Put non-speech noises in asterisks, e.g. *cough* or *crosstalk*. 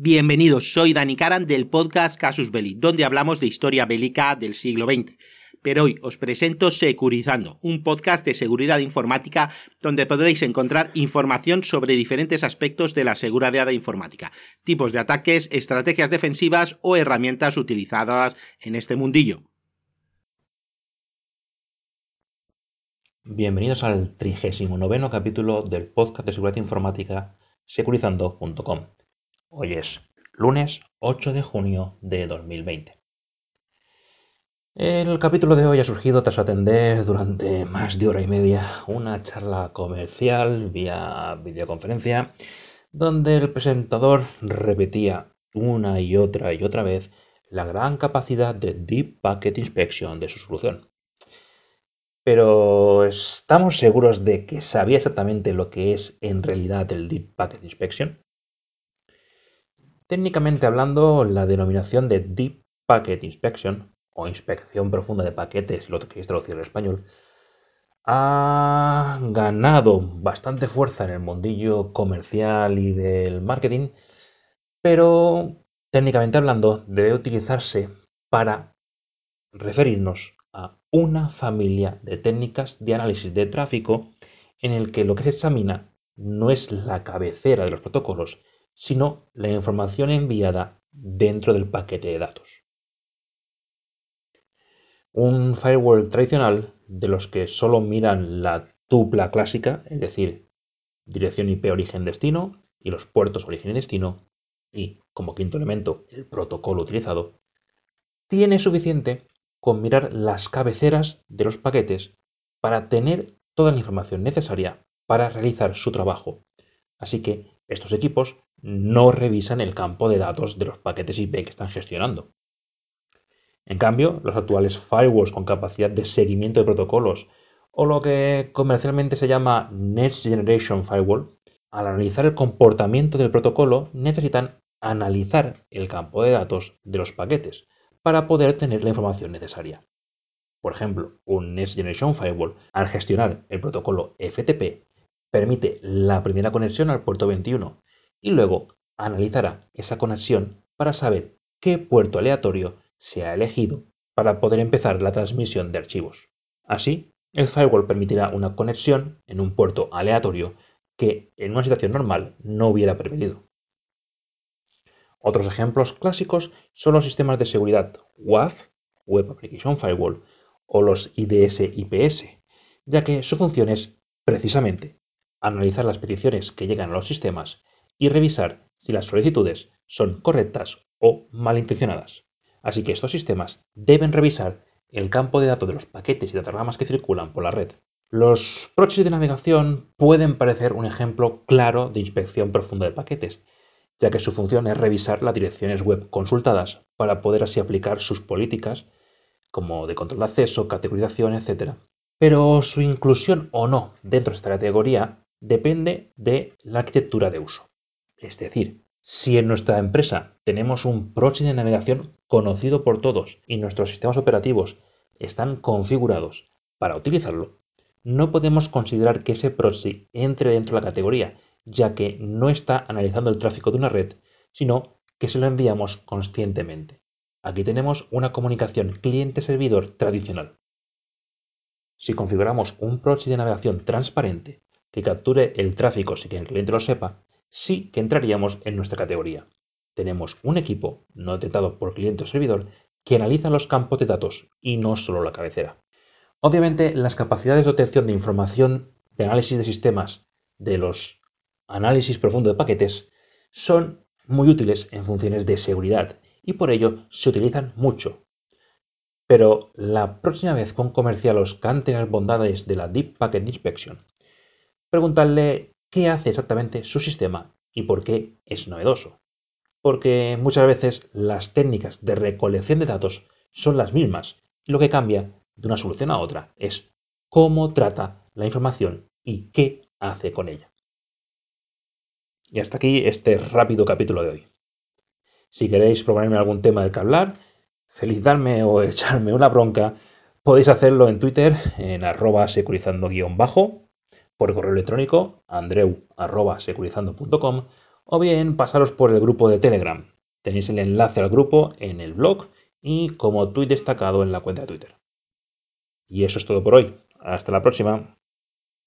Bienvenidos, soy Dani Karan del podcast Casus Belli, donde hablamos de historia bélica del siglo XX. Pero hoy os presento Securizando, un podcast de seguridad informática donde podréis encontrar información sobre diferentes aspectos de la seguridad informática, tipos de ataques, estrategias defensivas o herramientas utilizadas en este mundillo. Bienvenidos al 39 capítulo del podcast de seguridad informática securizando.com. Hoy es lunes 8 de junio de 2020. El capítulo de hoy ha surgido tras atender durante más de hora y media una charla comercial vía videoconferencia donde el presentador repetía una y otra y otra vez la gran capacidad de Deep Packet Inspection de su solución. Pero ¿estamos seguros de que sabía exactamente lo que es en realidad el Deep Packet Inspection? Técnicamente hablando, la denominación de Deep Packet Inspection, o inspección profunda de paquetes, lo que queréis traducir al español, ha ganado bastante fuerza en el mundillo comercial y del marketing, pero técnicamente hablando debe utilizarse para referirnos una familia de técnicas de análisis de tráfico en el que lo que se examina no es la cabecera de los protocolos, sino la información enviada dentro del paquete de datos. Un firewall tradicional, de los que solo miran la tupla clásica, es decir, dirección IP origen-destino y los puertos origen-destino, y como quinto elemento el protocolo utilizado, tiene suficiente con mirar las cabeceras de los paquetes para tener toda la información necesaria para realizar su trabajo. Así que estos equipos no revisan el campo de datos de los paquetes IP que están gestionando. En cambio, los actuales firewalls con capacidad de seguimiento de protocolos o lo que comercialmente se llama Next Generation Firewall, al analizar el comportamiento del protocolo necesitan analizar el campo de datos de los paquetes para poder tener la información necesaria. Por ejemplo, un Next Generation Firewall, al gestionar el protocolo FTP, permite la primera conexión al puerto 21 y luego analizará esa conexión para saber qué puerto aleatorio se ha elegido para poder empezar la transmisión de archivos. Así, el firewall permitirá una conexión en un puerto aleatorio que en una situación normal no hubiera permitido. Otros ejemplos clásicos son los sistemas de seguridad WAF, Web Application Firewall, o los IDS-IPS, ya que su función es, precisamente, analizar las peticiones que llegan a los sistemas y revisar si las solicitudes son correctas o malintencionadas. Así que estos sistemas deben revisar el campo de datos de los paquetes y datagramas que circulan por la red. Los proxies de navegación pueden parecer un ejemplo claro de inspección profunda de paquetes, ya que su función es revisar las direcciones web consultadas para poder así aplicar sus políticas, como de control de acceso, categorización, etc. Pero su inclusión o no dentro de esta categoría depende de la arquitectura de uso. Es decir, si en nuestra empresa tenemos un proxy de navegación conocido por todos y nuestros sistemas operativos están configurados para utilizarlo, no podemos considerar que ese proxy entre dentro de la categoría, ya que no está analizando el tráfico de una red, sino que se lo enviamos conscientemente. Aquí tenemos una comunicación cliente-servidor tradicional. Si configuramos un proxy de navegación transparente capture el tráfico sin que el cliente lo sepa, sí que entraríamos en nuestra categoría. Tenemos un equipo no detectado por cliente o servidor que analiza los campos de datos y no solo la cabecera. Obviamente, las capacidades de obtención de información de análisis de sistemas de los análisis profundo de paquetes son muy útiles en funciones de seguridad y por ello se utilizan mucho. Pero la próxima vez con comercial canten las bondades de la Deep Packet Inspection, preguntarle qué hace exactamente su sistema y por qué es novedoso. Porque muchas veces las técnicas de recolección de datos son las mismas lo que cambia de una solución a otra es cómo trata la información y qué hace con ella. Y hasta aquí este rápido capítulo de hoy. Si queréis proponerme algún tema del que hablar, felicitarme o *laughs* echarme una bronca, podéis hacerlo en Twitter en arroba securizando-bajo, por correo electrónico andreu arroba securizando.com o bien pasaros por el grupo de Telegram. Tenéis el enlace al grupo en el blog y como tweet destacado en la cuenta de Twitter. Y eso es todo por hoy. Hasta la próxima.